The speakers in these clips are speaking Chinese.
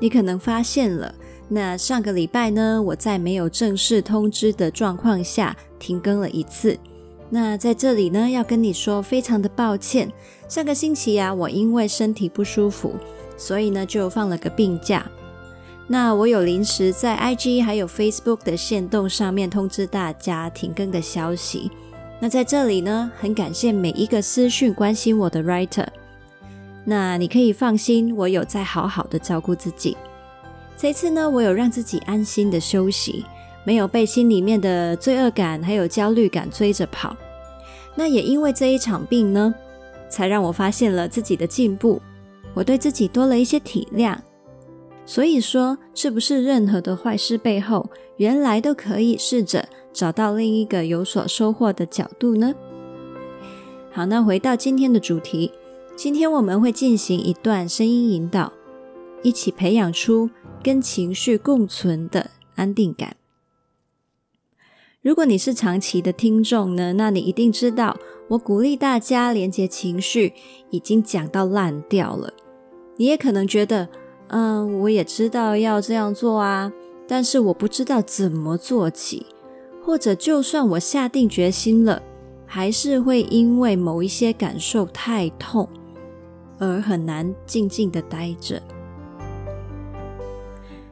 你可能发现了，那上个礼拜呢，我在没有正式通知的状况下停更了一次。那在这里呢，要跟你说非常的抱歉。上个星期呀，我因为身体不舒服，所以呢就放了个病假。那我有临时在 IG 还有 Facebook 的限动上面通知大家停更的消息。那在这里呢，很感谢每一个私讯关心我的 writer。那你可以放心，我有在好好的照顾自己。这次呢，我有让自己安心的休息，没有被心里面的罪恶感还有焦虑感追着跑。那也因为这一场病呢，才让我发现了自己的进步，我对自己多了一些体谅。所以说，是不是任何的坏事背后，原来都可以试着找到另一个有所收获的角度呢？好，那回到今天的主题。今天我们会进行一段声音引导，一起培养出跟情绪共存的安定感。如果你是长期的听众呢，那你一定知道，我鼓励大家连接情绪已经讲到烂掉了。你也可能觉得，嗯，我也知道要这样做啊，但是我不知道怎么做起，或者就算我下定决心了，还是会因为某一些感受太痛。而很难静静的待着。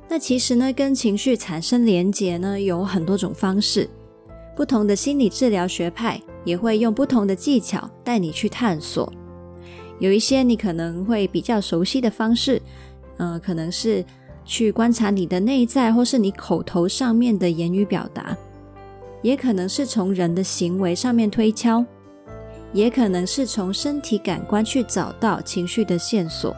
那其实呢，跟情绪产生连结呢，有很多种方式。不同的心理治疗学派也会用不同的技巧带你去探索。有一些你可能会比较熟悉的方式，呃，可能是去观察你的内在，或是你口头上面的言语表达，也可能是从人的行为上面推敲。也可能是从身体感官去找到情绪的线索，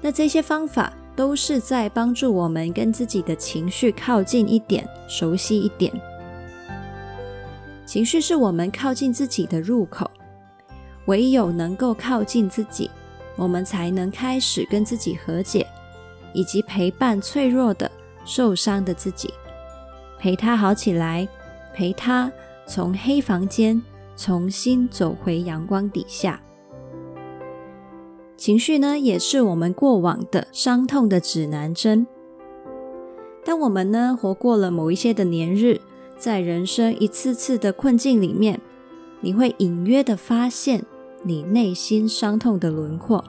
那这些方法都是在帮助我们跟自己的情绪靠近一点，熟悉一点。情绪是我们靠近自己的入口，唯有能够靠近自己，我们才能开始跟自己和解，以及陪伴脆弱的、受伤的自己，陪他好起来，陪他从黑房间。重新走回阳光底下，情绪呢，也是我们过往的伤痛的指南针。当我们呢活过了某一些的年日，在人生一次次的困境里面，你会隐约的发现你内心伤痛的轮廓。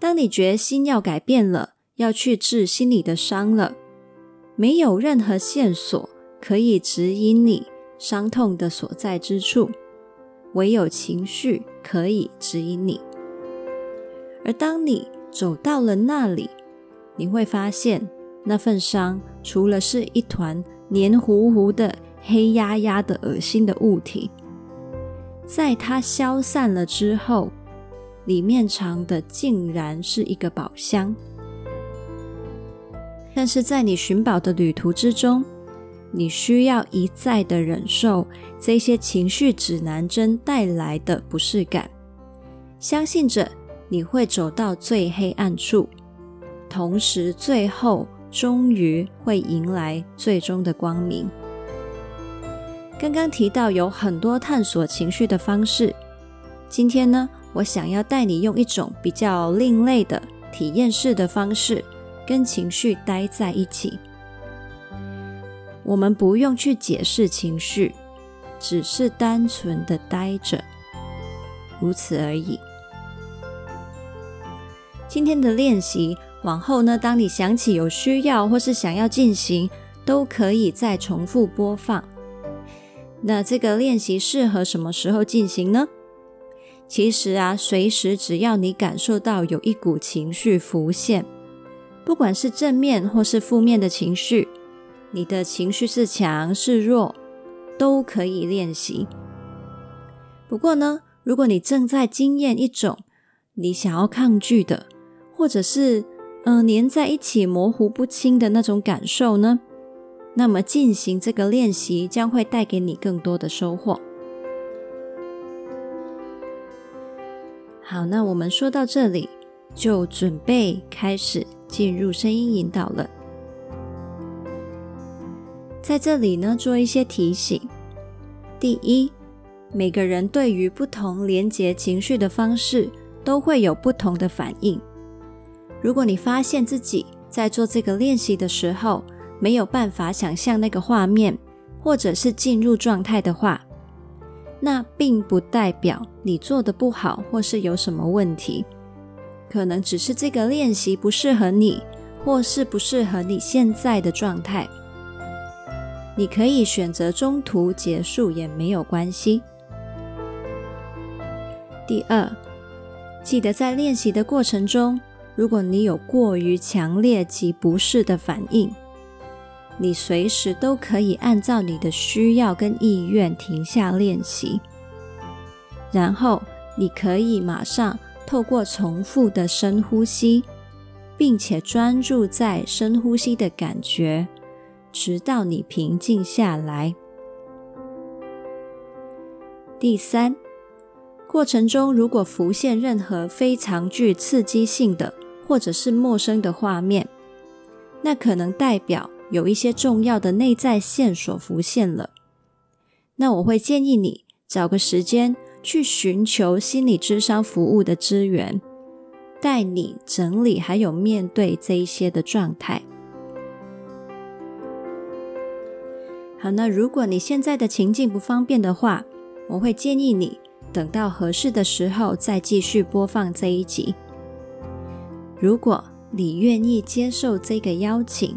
当你决心要改变了，要去治心里的伤了，没有任何线索可以指引你。伤痛的所在之处，唯有情绪可以指引你。而当你走到了那里，你会发现那份伤，除了是一团黏糊糊的、黑压压的、恶心的物体，在它消散了之后，里面藏的竟然是一个宝箱。但是在你寻宝的旅途之中，你需要一再的忍受这些情绪指南针带来的不适感，相信着你会走到最黑暗处，同时最后终于会迎来最终的光明。刚刚提到有很多探索情绪的方式，今天呢，我想要带你用一种比较另类的体验式的方式，跟情绪待在一起。我们不用去解释情绪，只是单纯的待着，如此而已。今天的练习，往后呢，当你想起有需要或是想要进行，都可以再重复播放。那这个练习适合什么时候进行呢？其实啊，随时只要你感受到有一股情绪浮现，不管是正面或是负面的情绪。你的情绪是强是弱，都可以练习。不过呢，如果你正在经验一种你想要抗拒的，或者是嗯、呃，黏在一起、模糊不清的那种感受呢？那么进行这个练习将会带给你更多的收获。好，那我们说到这里，就准备开始进入声音引导了。在这里呢，做一些提醒。第一，每个人对于不同连接情绪的方式都会有不同的反应。如果你发现自己在做这个练习的时候，没有办法想象那个画面，或者是进入状态的话，那并不代表你做得不好，或是有什么问题。可能只是这个练习不适合你，或是不适合你现在的状态。你可以选择中途结束也没有关系。第二，记得在练习的过程中，如果你有过于强烈及不适的反应，你随时都可以按照你的需要跟意愿停下练习，然后你可以马上透过重复的深呼吸，并且专注在深呼吸的感觉，直到你平静下来。第三，过程中如果浮现任何非常具刺激性的或者是陌生的画面，那可能代表有一些重要的内在线索浮现了，那我会建议你找个时间去寻求心理咨商服务的资源，带你整理还有面对这一些的状态。好，那如果你现在的情境不方便的话，我会建议你等到合适的时候再继续播放这一集。如果你愿意接受这个邀请，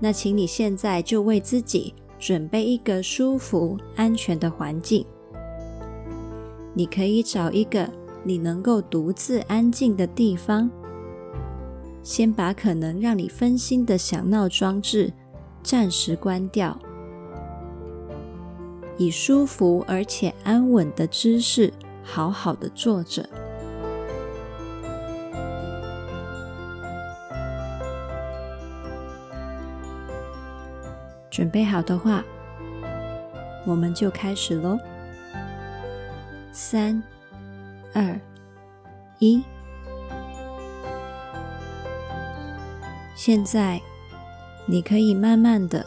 那请你现在就为自己准备一个舒服、安全的环境。你可以找一个你能够独自安静的地方，先把可能让你分心的响闹装置暂时关掉，以舒服而且安稳的姿势好好的坐着。准备好的话，我们就开始喽。三、二、一。现在，你可以慢慢的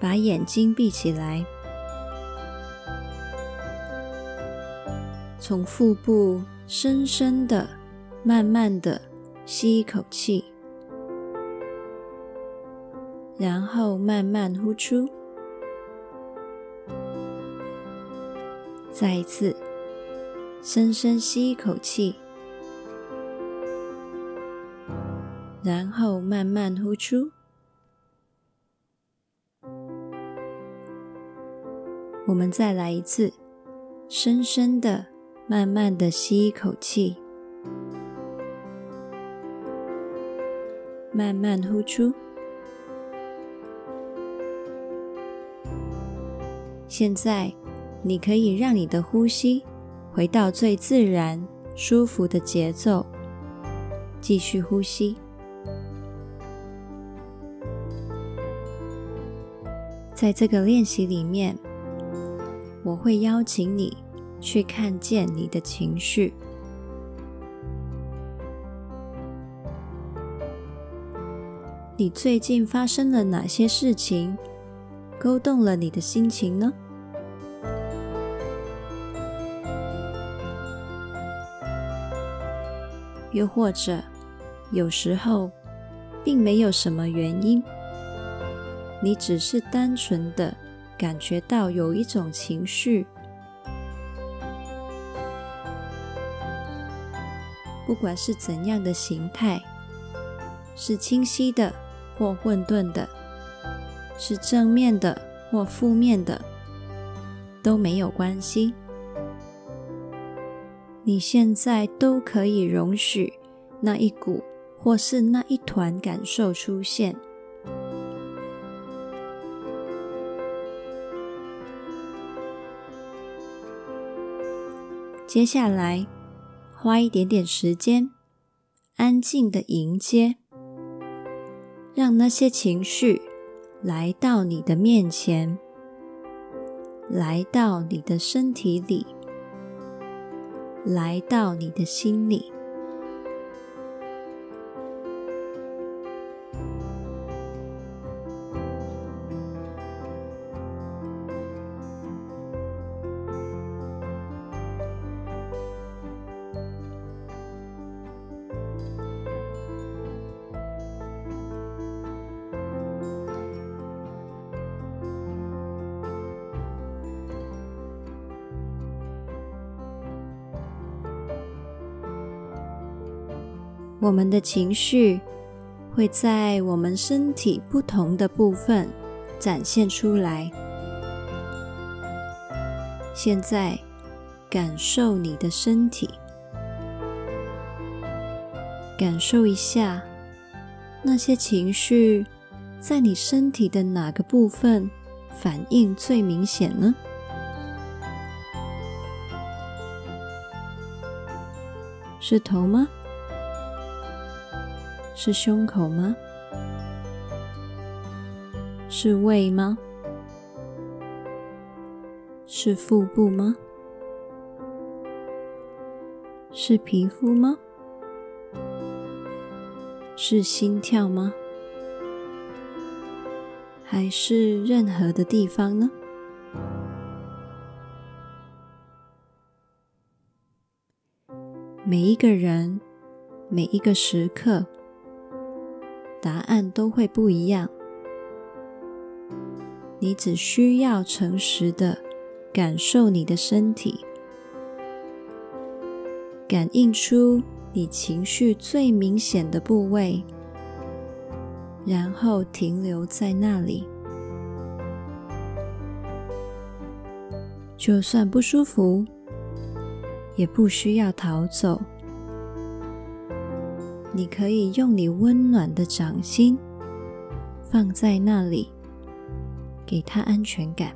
把眼睛闭起来，从腹部深深的、慢慢的吸一口气。然后慢慢呼出，再一次深深吸一口气，然后慢慢呼出。我们再来一次，深深的、慢慢的吸一口气，慢慢呼出。现在，你可以让你的呼吸回到最自然、舒服的节奏，继续呼吸。在这个练习里面，我会邀请你去看见你的情绪。你最近发生了哪些事情，勾动了你的心情呢？又或者，有时候并没有什么原因，你只是单纯的感觉到有一种情绪，不管是怎样的形态，是清晰的或混沌的，是正面的或负面的，都没有关系。你现在都可以容许那一股或是那一团感受出现。接下来，花一点点时间，安静的迎接让那些情绪来到你的面前，来到你的身体里，来到你的心里。我们的情绪会在我们身体不同的部分展现出来。现在，感受你的身体，感受一下那些情绪在你身体的哪个部分反应最明显呢？是头吗？是胸口吗？是胃吗？是腹部吗？是皮肤吗？是心跳吗？还是任何的地方呢？每一个人，每一个时刻。答案都会不一样。你只需要诚实的感受你的身体，感应出你情绪最明显的部位，然后停留在那里。就算不舒服，也不需要逃走。你可以用你温暖的掌心放在那里，给他安全感。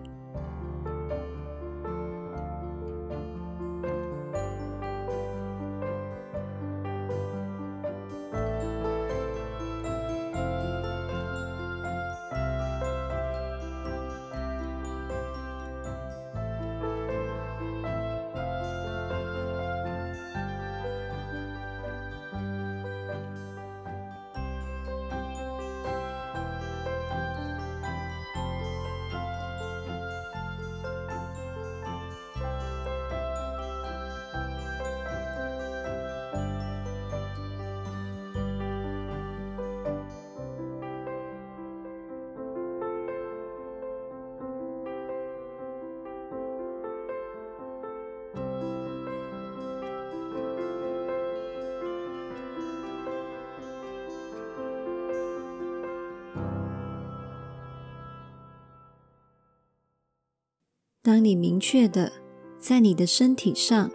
当你明确的在你的身体上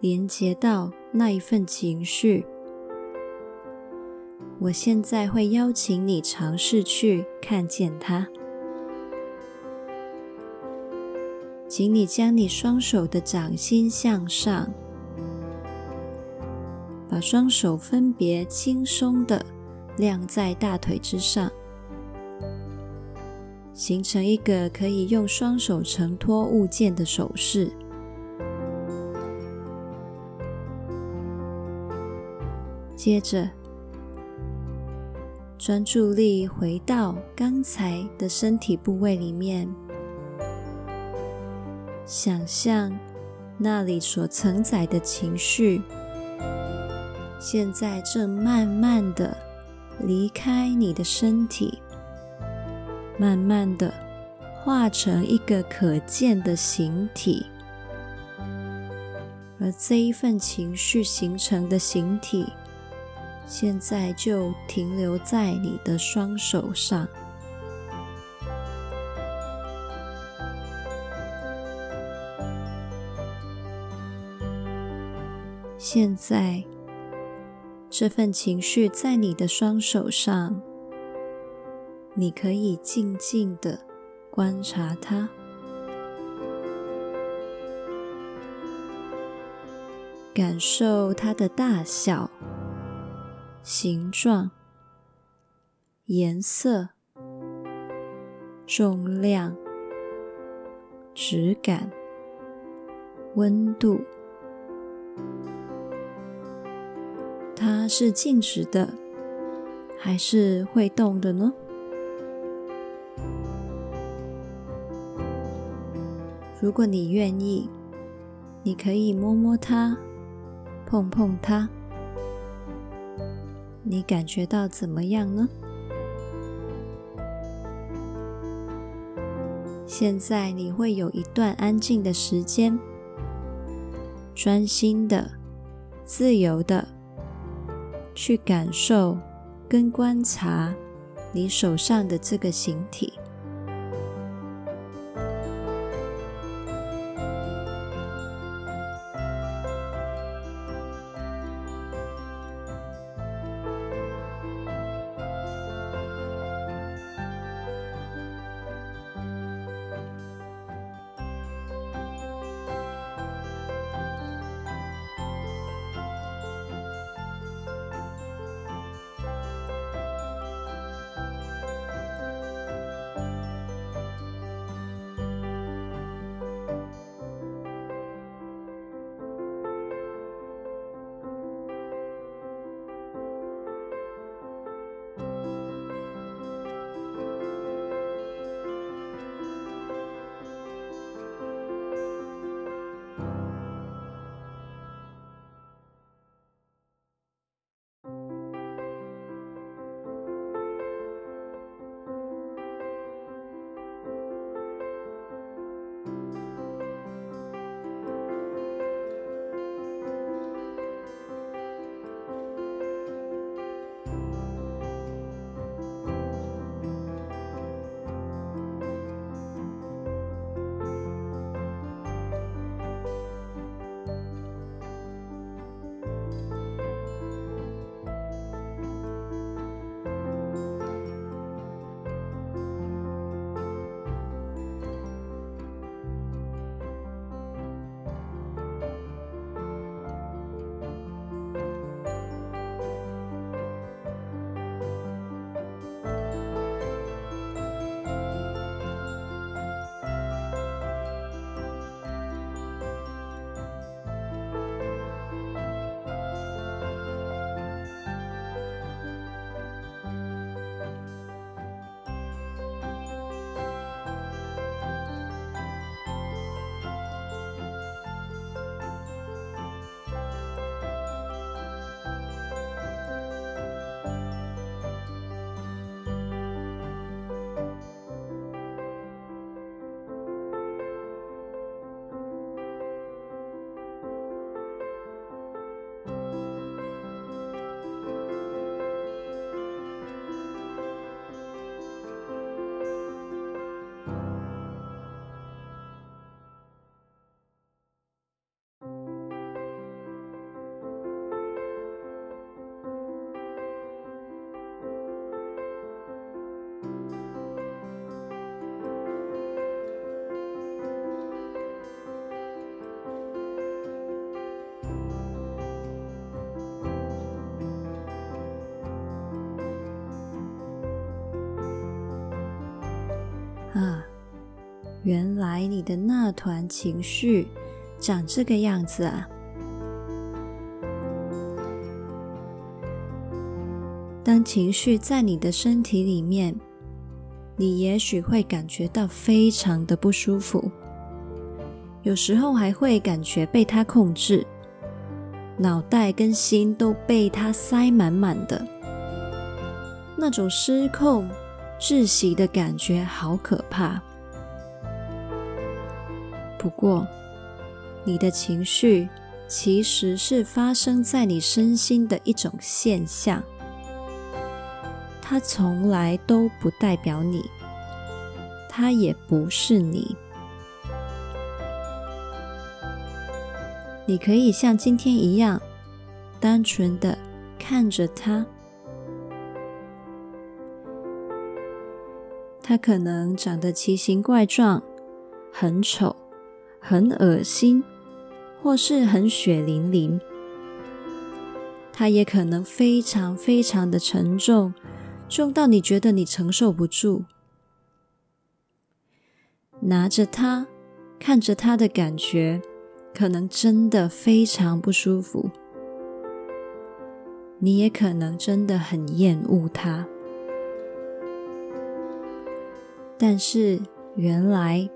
连接到那一份情绪，我现在会邀请你尝试去看见它。请你将你双手的掌心向上，把双手分别轻松的晾在大腿之上。形成一个可以用双手承托物件的手势。接着，专注力回到刚才的身体部位里面，想象那里所承载的情绪，现在正慢慢的离开你的身体。慢慢的化成一个可见的形体，而这一份情绪形成的形体，现在就停留在你的双手上。现在，这份情绪在你的双手上。你可以静静的观察它，感受它的大小、形状，颜色、重量、质感、温度，它是静止的，还是会动的呢？如果你愿意，你可以摸摸它，碰碰它，你感觉到怎么样呢？现在你会有一段安静的时间，专心的、自由的去感受跟观察你手上的这个形体。原来你的那团情绪长这个样子啊！当情绪在你的身体里面，你也许会感觉到非常的不舒服，有时候还会感觉被它控制，脑袋跟心都被它塞满满的，那种失控。窒息的感觉好可怕。不过，你的情绪其实是发生在你身心的一种现象，它从来都不代表你，它也不是你。你可以像今天一样，单纯的看着它。它可能长得奇形怪状，很丑，很恶心，或是很血淋淋。它也可能非常非常的沉重，重到你觉得你承受不住。拿着它，看着它的感觉，可能真的非常不舒服。你也可能真的很厌恶它。但是原来，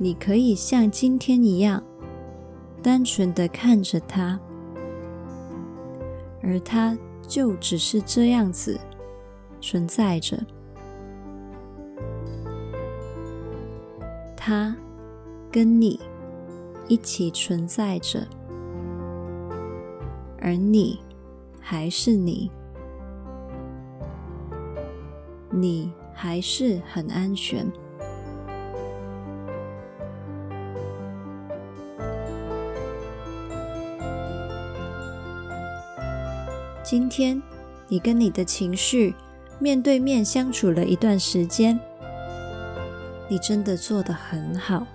你可以像今天一样，单纯的看着他，而他就只是这样子存在着。他跟你一起存在着，而你还是你，你还是很安全。今天你跟你的情绪面对面相处了一段时间。你真的做得很好。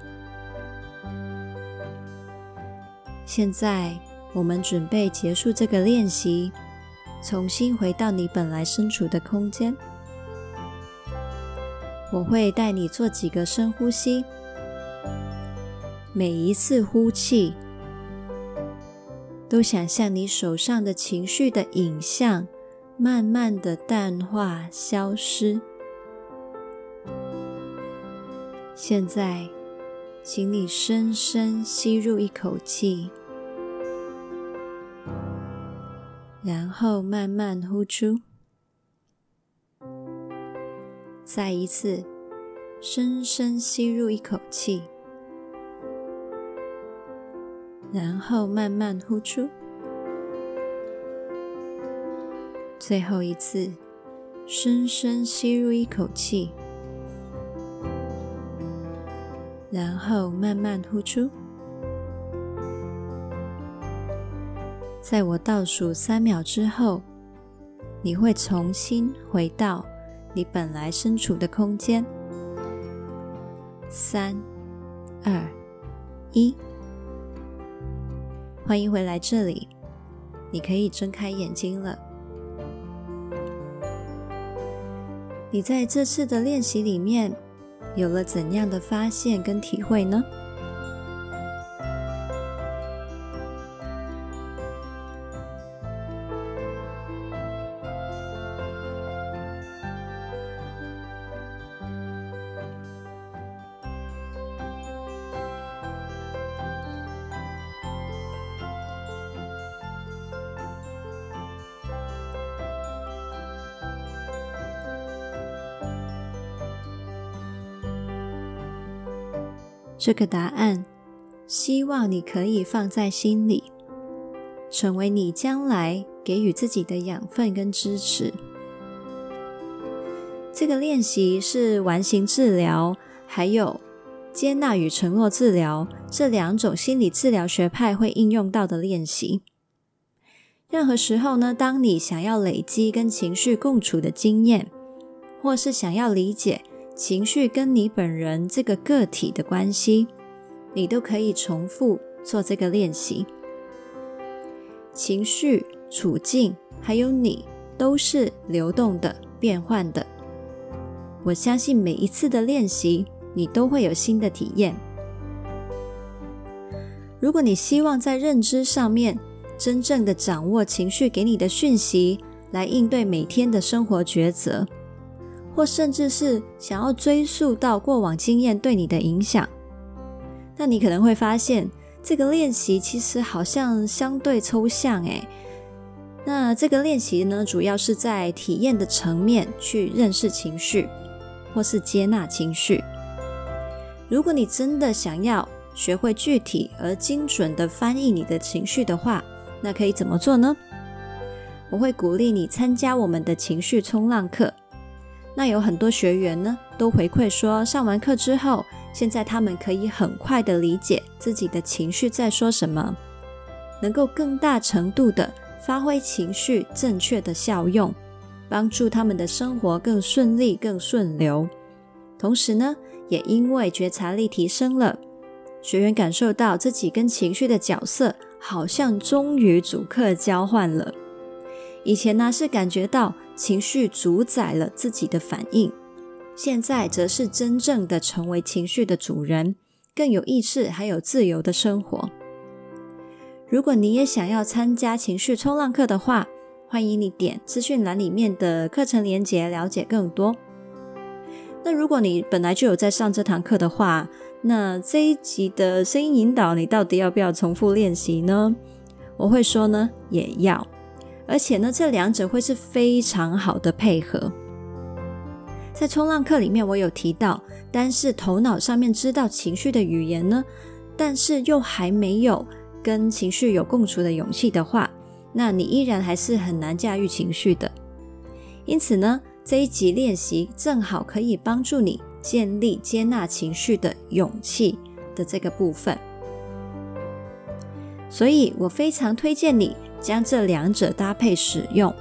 现在我们准备结束这个练习，重新回到你本来身处的空间。我会带你做几个深呼吸，每一次呼气，都想象你手上的情绪的影像慢慢的淡化、消失。现在，请你深深吸入一口气，然后慢慢呼出。再一次，深深吸入一口气，然后慢慢呼出。最后一次，深深吸入一口气。然后慢慢呼出，在我倒数三秒之后，你会重新回到你本来身处的空间。三、二、一，欢迎回来这里，你可以睁开眼睛了。你在这次的练习里面，有了怎样的发现跟体会呢？这个答案，希望你可以放在心里，成为你将来给予自己的养分跟支持。这个练习是完形治疗，还有接纳与承诺治疗这两种心理治疗学派会应用到的练习。任何时候呢，当你想要累积跟情绪共处的经验，或是想要理解，情绪跟你本人这个个体的关系，你都可以重复做这个练习。情绪、处境还有你都是流动的、变换的。我相信每一次的练习，你都会有新的体验。如果你希望在认知上面真正的掌握情绪给你的讯息，来应对每天的生活抉择。或甚至是想要追溯到过往经验对你的影响，那你可能会发现这个练习其实好像相对抽象诶。那这个练习呢，主要是在体验的层面去认识情绪，或是接纳情绪。如果你真的想要学会具体而精准的翻译你的情绪的话，那可以怎么做呢？我会鼓励你参加我们的情绪冲浪课。那有很多学员呢，都回馈说，上完课之后，现在他们可以很快的理解自己的情绪在说什么，能够更大程度的发挥情绪正确的效用，帮助他们的生活更顺利、更顺流。同时呢，也因为觉察力提升了，学员感受到自己跟情绪的角色好像终于主客交换了。以前呢是感觉到情绪主宰了自己的反应，现在则是真正的成为情绪的主人，更有意识还有自由的生活。如果你也想要参加情绪冲浪课的话，欢迎你点资讯栏里面的课程连结，了解更多。那如果你本来就有在上这堂课的话，那这一集的声音引导，你到底要不要重复练习呢？我会说呢，也要。而且呢，这两者会是非常好的配合。在冲浪课里面，我有提到，单是头脑上面知道情绪的语言呢，但是又还没有跟情绪有共处的勇气的话，那你依然还是很难驾驭情绪的。因此呢，这一集练习正好可以帮助你建立接纳情绪的勇气的这个部分。所以我非常推荐你将这两者搭配使用。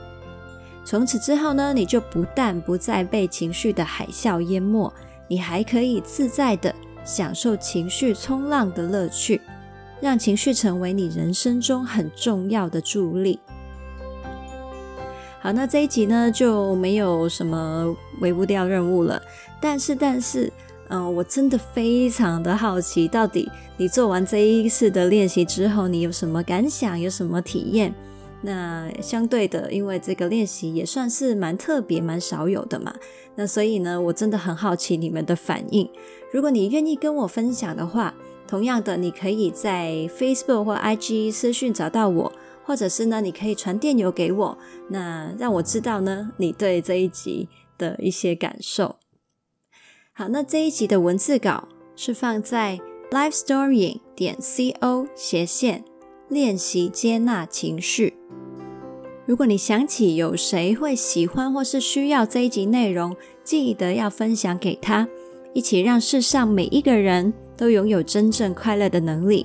从此之后呢，你就不但不再被情绪的海啸淹没，你还可以自在地享受情绪冲浪的乐趣，让情绪成为你人生中很重要的助力。好，那这一集呢，就没有什么微步调任务了，但是，但是。嗯，我真的非常的好奇，到底你做完这一次的练习之后，你有什么感想，有什么体验？那相对的，因为这个练习也算是蛮特别、蛮少有的嘛，那所以呢，我真的很好奇你们的反应。如果你愿意跟我分享的话，同样的，你可以在 Facebook 或 IG 私讯找到我，或者是呢，你可以传电邮给我，那让我知道呢，你对这一集的一些感受。好，那这一集的文字稿是放在 lifestorying 点 co 斜线练习接纳情绪。如果你想起有谁会喜欢或是需要这一集内容，记得要分享给他，一起让世上每一个人都拥有真正快乐的能力。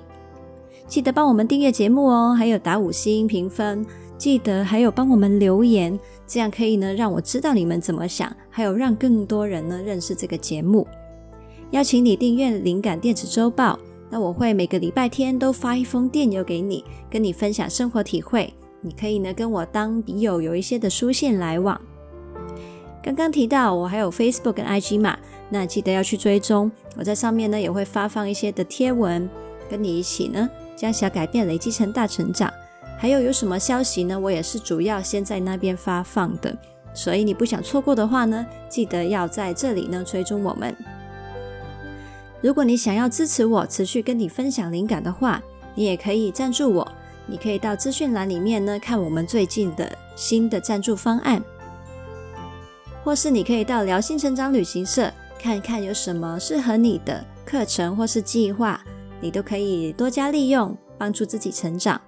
记得帮我们订阅节目哦，还有打五星评分。记得还有帮我们留言，这样可以呢，让我知道你们怎么想，还有让更多人呢认识这个节目。邀请你订阅灵感电子周报，那我会每个礼拜天都发一封电邮给你，跟你分享生活体会。你可以呢跟我当笔友，有一些的书信来往。刚刚提到我还有 Facebook 跟 IG 嘛，那记得要去追踪。我在上面呢也会发放一些的贴文，跟你一起呢将小改变累积成大成长。还有有什么消息呢？我也是主要先在那边发放的，所以你不想错过的话呢，记得要在这里呢追踪我们。如果你想要支持我，持续跟你分享灵感的话，你也可以赞助我。你可以到资讯栏里面呢看我们最近的新的赞助方案，或是你可以到疗心成长旅行社看看有什么适合你的课程或是计划，你都可以多加利用，帮助自己成长。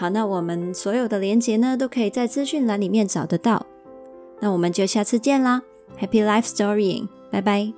好，那我们所有的连接呢，都可以在资讯栏里面找得到。那我们就下次见啦，Happy Life Storying，拜拜。